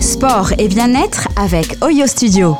Sport et bien-être avec Oyo Studio.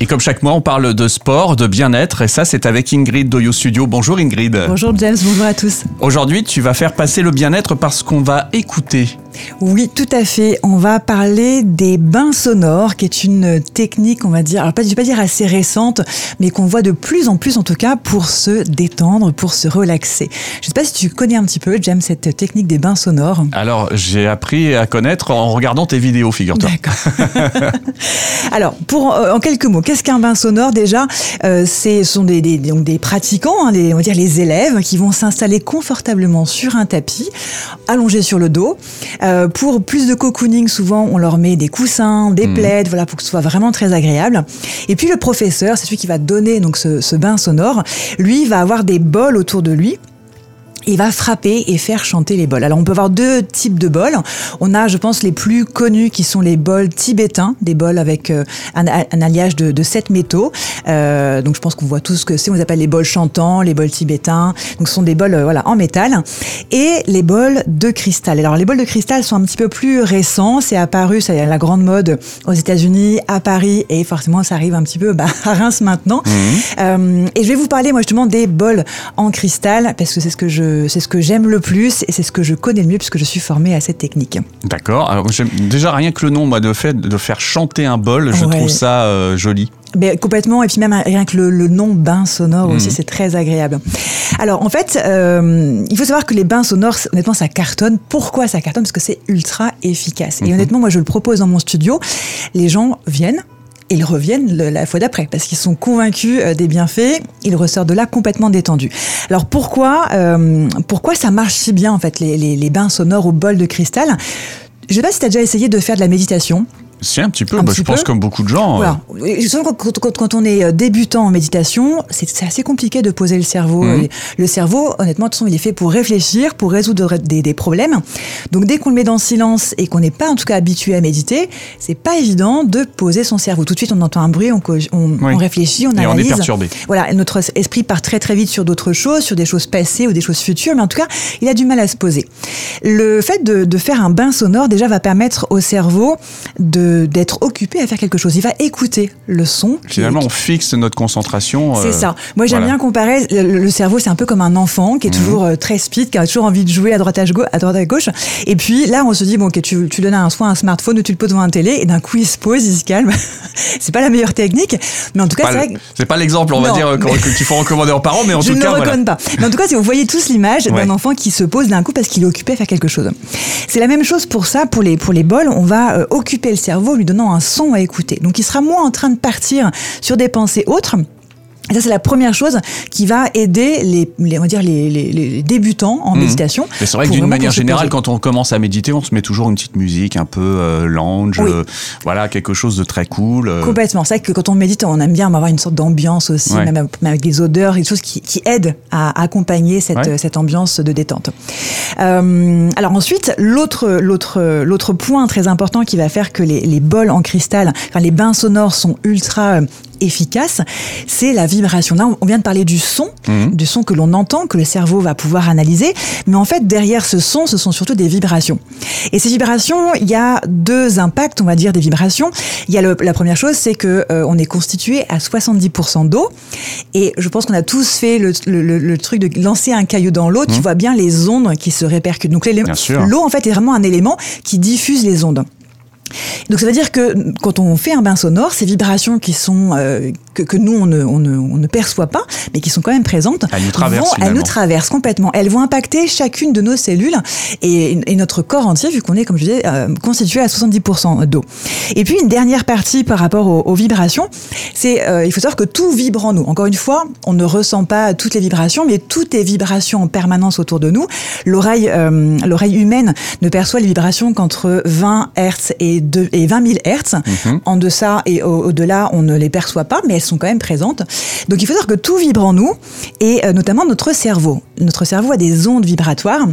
Et comme chaque mois, on parle de sport, de bien-être, et ça, c'est avec Ingrid d'Oyo Studio. Bonjour Ingrid. Bonjour James, bonjour à tous. Aujourd'hui, tu vas faire passer le bien-être parce qu'on va écouter. Oui, tout à fait. On va parler des bains sonores, qui est une technique, on va dire, alors pas, je vais pas dire assez récente, mais qu'on voit de plus en plus en tout cas pour se détendre, pour se relaxer. Je sais pas si tu connais un petit peu, James, cette technique des bains sonores. Alors, j'ai appris à connaître en regardant tes vidéos, figure-toi. D'accord. alors, pour, euh, en quelques mots, qu'est-ce qu'un bain sonore? Déjà euh, Ce sont des, des, donc des pratiquants, hein, on va dire les élèves, qui vont s'installer confortablement sur un tapis, allongés sur le dos. Euh, pour plus de cocooning, souvent, on leur met des coussins, des mmh. plaids, voilà, pour que ce soit vraiment très agréable. Et puis le professeur, c'est celui qui va donner donc ce, ce bain sonore. Lui va avoir des bols autour de lui il va frapper et faire chanter les bols. Alors on peut avoir deux types de bols. On a, je pense, les plus connus qui sont les bols tibétains, des bols avec euh, un, un, alliage de, de sept métaux. Euh, donc je pense qu'on voit tous ce que c'est. On les appelle les bols chantants, les bols tibétains. Donc ce sont des bols euh, voilà en métal et les bols de cristal. Alors les bols de cristal sont un petit peu plus récents. C'est apparu, c'est la grande mode aux États-Unis, à Paris et forcément ça arrive un petit peu bah, à Reims maintenant. Mmh. Euh, et je vais vous parler moi justement des bols en cristal parce que c'est ce que je c'est ce que j'aime le plus et c'est ce que je connais le mieux puisque je suis formée à cette technique. D'accord. Alors déjà rien que le nom, moi, de fait de faire chanter un bol, je ouais. trouve ça euh, joli. Mais complètement, et puis même rien que le, le nom bain sonore mmh. aussi, c'est très agréable. Alors en fait, euh, il faut savoir que les bains sonores, honnêtement, ça cartonne. Pourquoi ça cartonne? Parce que c'est ultra efficace. Mmh. Et honnêtement, moi, je le propose dans mon studio. Les gens viennent, ils reviennent la fois d'après parce qu'ils sont convaincus euh, des bienfaits. Ils ressortent de là complètement détendus. Alors pourquoi, euh, pourquoi ça marche si bien en fait les, les, bains sonores au bol de cristal? Je sais pas si tu as déjà essayé de faire de la méditation. Si, un petit peu. Un bah, petit je peu. pense comme beaucoup de gens. Voilà. Euh... Quand, quand, quand, on est débutant en méditation, c'est assez compliqué de poser le cerveau. Mmh. Le cerveau, honnêtement, de toute façon, il est fait pour réfléchir, pour résoudre des, des problèmes. Donc, dès qu'on le met dans le silence et qu'on n'est pas, en tout cas, habitué à méditer, c'est pas évident de poser son cerveau. Tout de suite, on entend un bruit, on, on, oui. on réfléchit, on et analyse. on est perturbé. Voilà, notre esprit part très très vite sur d'autres choses, sur des choses passées ou des choses futures, mais en tout cas, il a du mal à se poser. Le fait de, de faire un bain sonore, déjà, va permettre au cerveau d'être occupé à faire quelque chose. Il va écouter le son. Finalement, on fixe notre concentration. C'est euh, ça. Moi, j'aime voilà. bien comparer. Le, le cerveau, c'est un peu comme un enfant qui est mmh. toujours euh, très speed, qui a toujours envie de jouer à droite à, à droite à gauche. Et puis là, on se dit bon, ok, tu, tu donnes un, soit un smartphone ou tu le poses devant un télé, et d'un coup, il se pose, il se calme. c'est pas la meilleure technique, mais en tout cas, c'est vrai. C'est pas l'exemple, on non, va dire, mais... qu'il faut recommander aux parents, mais en Je tout cas. Je ne le recommande voilà. pas. Mais en tout cas, si vous voyez tous l'image ouais. d'un enfant qui se pose d'un coup parce qu'il est occupé à faire quelque chose. C'est la même chose pour ça, pour les, pour les bols. On va euh, occuper le cerveau lui donnant un son à écouter. Donc il sera moins en train de partir sur des pensées autres. Et ça, c'est la première chose qui va aider les, les on va dire les, les, les débutants en mmh. méditation. C'est vrai que d'une manière générale, quand on commence à méditer, on se met toujours une petite musique un peu euh, lounge, oui. euh, voilà, quelque chose de très cool. Euh. Complètement. C'est vrai que quand on médite, on aime bien avoir une sorte d'ambiance aussi, ouais. même, avec des odeurs, des choses qui, qui aident à accompagner cette, ouais. cette ambiance de détente. Euh, alors ensuite, l'autre, l'autre, l'autre point très important qui va faire que les, les bols en cristal, enfin les bains sonores sont ultra efficace, c'est la vibration. Là, on vient de parler du son, mmh. du son que l'on entend, que le cerveau va pouvoir analyser, mais en fait, derrière ce son, ce sont surtout des vibrations. Et ces vibrations, il y a deux impacts, on va dire, des vibrations. Il y a le, la première chose, c'est que euh, on est constitué à 70% d'eau, et je pense qu'on a tous fait le, le, le, truc de lancer un caillou dans l'eau, mmh. tu vois bien les ondes qui se répercutent. Donc l'eau, en fait, est vraiment un élément qui diffuse les ondes. Donc ça veut dire que quand on fait un bain sonore, ces vibrations qui sont euh, que, que, nous on ne, on, ne, on ne, perçoit pas, mais qui sont quand même présentes, elles nous traversent, vont, elles nous traversent complètement. Elles vont impacter chacune de nos cellules et, et notre corps entier, vu qu'on est, comme je disais, euh, constitué à 70% d'eau. Et puis une dernière partie par rapport aux, aux vibrations, c'est euh, il faut savoir que tout vibre en nous. Encore une fois, on ne ressent pas toutes les vibrations, mais toutes les vibrations en permanence autour de nous. L'oreille, euh, l'oreille humaine ne perçoit les vibrations qu'entre 20 Hertz et de, et 20 000 Hertz. Mmh. En deçà et au-delà, au on ne les perçoit pas, mais sont quand même présentes. Donc il faut savoir que tout vibre en nous, et euh, notamment notre cerveau. Notre cerveau a des ondes vibratoires.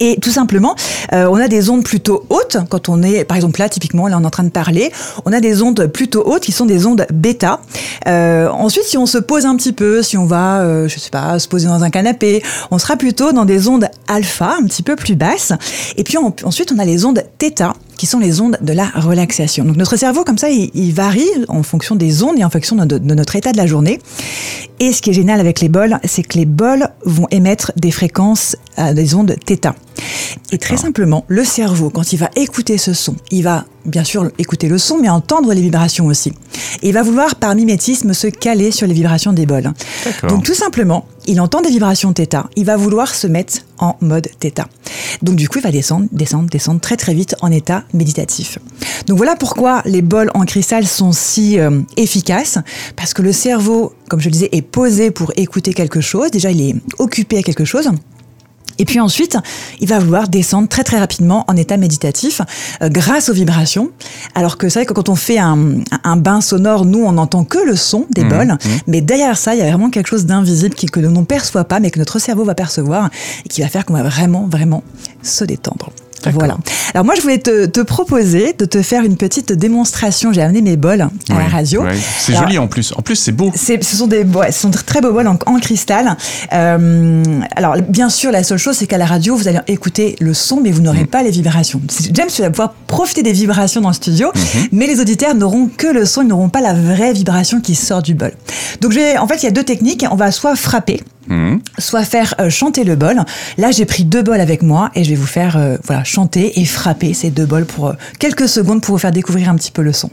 Et tout simplement, euh, on a des ondes plutôt hautes. Quand on est, par exemple là, typiquement, là on est en train de parler, on a des ondes plutôt hautes qui sont des ondes bêta. Euh, ensuite, si on se pose un petit peu, si on va, euh, je sais pas, se poser dans un canapé, on sera plutôt dans des ondes alpha, un petit peu plus basses. Et puis ensuite, on a les ondes θ qui sont les ondes de la relaxation. Donc notre cerveau, comme ça, il, varie en fonction des ondes et en fonction de, notre état de la journée. Et ce qui est génial avec les bols, c'est que les bols vont émettre des fréquences, à des ondes θ. Et très simplement, le cerveau, quand il va écouter ce son, il va bien sûr écouter le son, mais entendre les vibrations aussi. Et il va vouloir, par mimétisme, se caler sur les vibrations des bols. Donc tout simplement, il entend des vibrations θ, il va vouloir se mettre en mode θ. Donc du coup, il va descendre, descendre, descendre très très vite en état méditatif. Donc voilà pourquoi les bols en cristal sont si euh, efficaces, parce que le cerveau, comme je le disais, est posé pour écouter quelque chose. Déjà, il est occupé à quelque chose. Et puis ensuite, il va vouloir descendre très très rapidement en état méditatif euh, grâce aux vibrations. Alors que c'est vrai que quand on fait un, bain sonore, nous, on n'entend que le son des mmh, bols. Mmh. Mais derrière ça, il y a vraiment quelque chose d'invisible que l'on ne perçoit pas, mais que notre cerveau va percevoir et qui va faire qu'on va vraiment, vraiment se détendre. Voilà. Alors moi, je voulais te, te, proposer de te faire une petite démonstration. J'ai amené mes bols à la radio. C'est joli en plus. En plus, c'est beau. Ce sont des, ouais, ce sont très beaux bols en, cristal. Euh, alors bien sûr, la seule chose, c'est qu'à la radio, vous allez écouter le son, mais vous n'aurez mm. pas les vibrations. James, tu vas pouvoir profiter des vibrations dans le studio, mm-hmm. mais les auditeurs n'auront que le son, ils n'auront pas la vraie vibration qui sort du bol. Donc, en fait, il y a deux techniques. On va soit frapper Mhm. soit faire euh, chanter le bol. Là, j'ai pris deux bols avec moi et je vais vous faire euh, voilà chanter et frapper ces deux bols pour euh, quelques secondes pour vous faire découvrir un petit peu le son.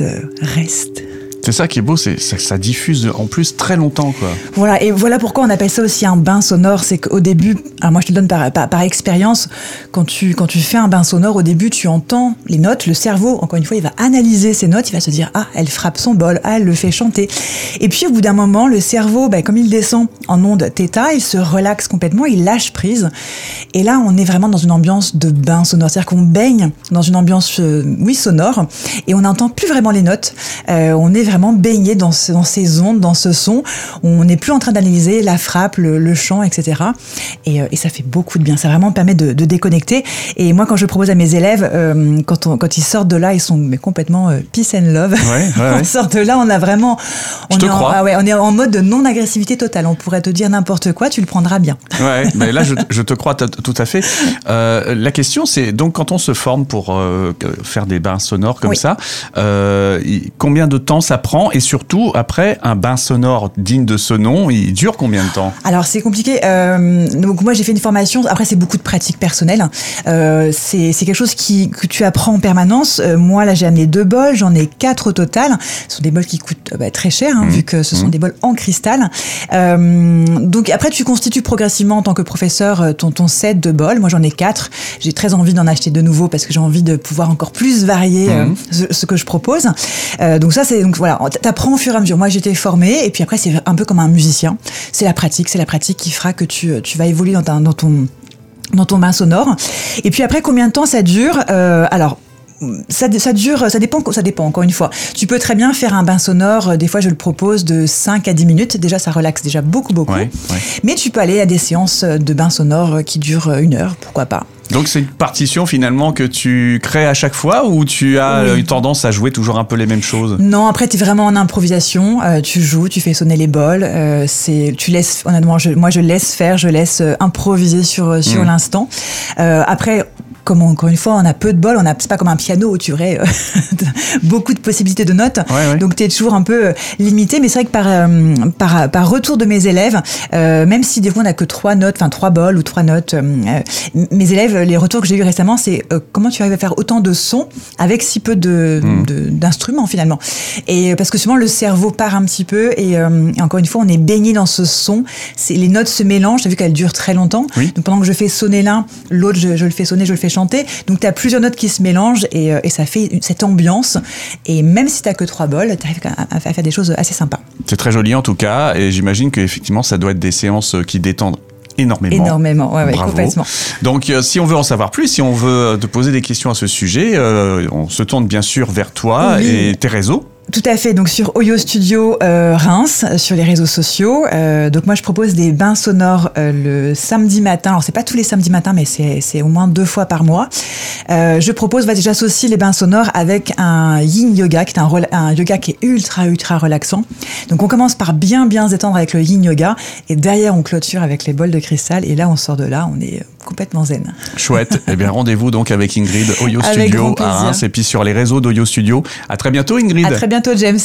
Reste. C'est ça qui est beau, c'est ça, ça, diffuse en plus très longtemps, quoi. Voilà, et voilà pourquoi on appelle ça aussi un bain sonore. C'est qu'au début, alors moi je te donne par, expérience, quand tu, quand tu fais un bain sonore, au début tu entends les notes, le cerveau, encore une fois, il va analyser ces notes, il va se dire ah elle frappe son bol, ah elle le fait chanter. Et puis au bout d'un moment, le cerveau, ben, comme il descend en onde θ, il se relaxe complètement, il lâche prise. Et là, on est vraiment dans une ambiance de bain sonore, c'est-à-dire qu'on baigne dans une ambiance, euh, oui, sonore, et on n'entend plus vraiment les notes. Euh, on est vraiment vraiment baigné dans, dans ces ondes, dans ce son. On n'est plus en train d'analyser la frappe, le, chant, etc. Euh, et, ça fait beaucoup de bien. Ça vraiment permet de, déconnecter. Et moi, quand je propose à mes élèves, euh, quand, on, quand ils sortent de là, ils sont mais complètement euh, peace and love. Ouais, on sort de là, on a vraiment. On, est En, ah ouais, on est en mode de non-agressivité totale. On pourrait te dire n'importe quoi, tu le prendras bien. Ouais, mais là, je, te crois tout à fait. la question, c'est donc quand on se forme pour faire des bains sonores comme ça, combien de temps ça et surtout après un bain sonore digne de ce nom, il dure combien de temps? Alors c'est compliqué. Euh, donc moi j'ai fait une formation. Après c'est beaucoup de pratiques personnelles. Euh, c'est quelque chose qui que tu apprends en permanence. Euh, moi là j'ai amené deux bols, j'en ai quatre au total. Ce sont des bols qui coûtent bah, très cher hein, mmh. vu que ce sont mmh. des bols en cristal. donc après tu constitues progressivement en tant que professeur ton ton set de bols. Moi j'en ai quatre. J'ai très envie d'en acheter de nouveaux parce que j'ai envie de pouvoir encore plus varier mmh. ce, ce, que je propose. donc ça c'est donc voilà t'apprends au fur et à mesure. Moi, j'étais formée, et puis après, c'est un peu comme un musicien. C'est la pratique, c'est la pratique qui fera que tu, tu vas évoluer dans, dans ton dans ton bain sonore. Et puis après, combien de temps ça dure euh, Alors, ça, ça, dure, ça dépend, ça dépend encore une fois. Tu peux très bien faire un bain sonore, euh, des fois je le propose de 5 à 10 minutes, déjà ça relaxe déjà beaucoup beaucoup. Mais tu peux aller à des séances de bain sonore qui durent une heure, pourquoi pas. Donc c'est une partition finalement que tu crées à chaque fois ou tu as une tendance à jouer toujours un peu les mêmes choses? Non, après tu es vraiment en improvisation, euh, tu joues, tu fais sonner les bols, euh, c'est tu laisses honnêtement moi je laisse faire, je laisse improviser sur sur mmh. l'instant. après comme encore une fois, on a peu de bol, on a c'est pas comme un piano où tu aurais euh, beaucoup de possibilités de notes. Donc tu es toujours un peu euh, limité, mais c'est vrai que par, euh, par, par retour de mes élèves, même si des fois on n'a que trois notes, enfin trois bols ou trois notes, mes élèves, les retours que j'ai eu récemment, c'est comment tu arrives à faire autant de sons avec si peu de, hmm. d'instruments finalement. Et parce que souvent le cerveau part un petit peu et, encore une fois on est baigné dans ce son. C'est les notes se mélangent. T'as vu qu'elles durent très longtemps. Donc pendant que je fais sonner l'un, l'autre je, je, le fais sonner, je le fais donc tu as plusieurs notes qui se mélangent et, euh, et ça fait cette ambiance. Et même si tu que trois bols, tu arrives à, faire des choses assez sympas. C'est très joli en tout cas et j'imagine qu'effectivement ça doit être des séances qui détendent énormément. Énormément, ouais, ouais, Bravo. complètement. Donc, euh, si on veut en savoir plus, si on veut euh, te poser des questions à ce sujet, euh, on se tourne bien sûr vers toi Oui. et tes réseaux. Tout à fait. Donc sur Oyo Studio euh, Reims, euh, sur les réseaux sociaux. Euh, donc moi je propose des bains sonores euh, le samedi matin. Alors c'est pas tous les samedis matins, mais c'est au moins deux fois par mois. Euh, je propose, bah, j'associe les bains sonores avec un Yin Yoga, qui est un, un yoga qui est ultra ultra relaxant. Donc on commence par bien bien se détendre avec le Yin Yoga, et derrière on clôture avec les bols de cristal. Et là on sort de là, on est complètement zen. Chouette. eh bien, rendez-vous donc avec Ingrid, Oyo Avec Studio à. Reims et puis sur les réseaux d'Oyo Studio. À très bientôt, Ingrid. À très bientôt James.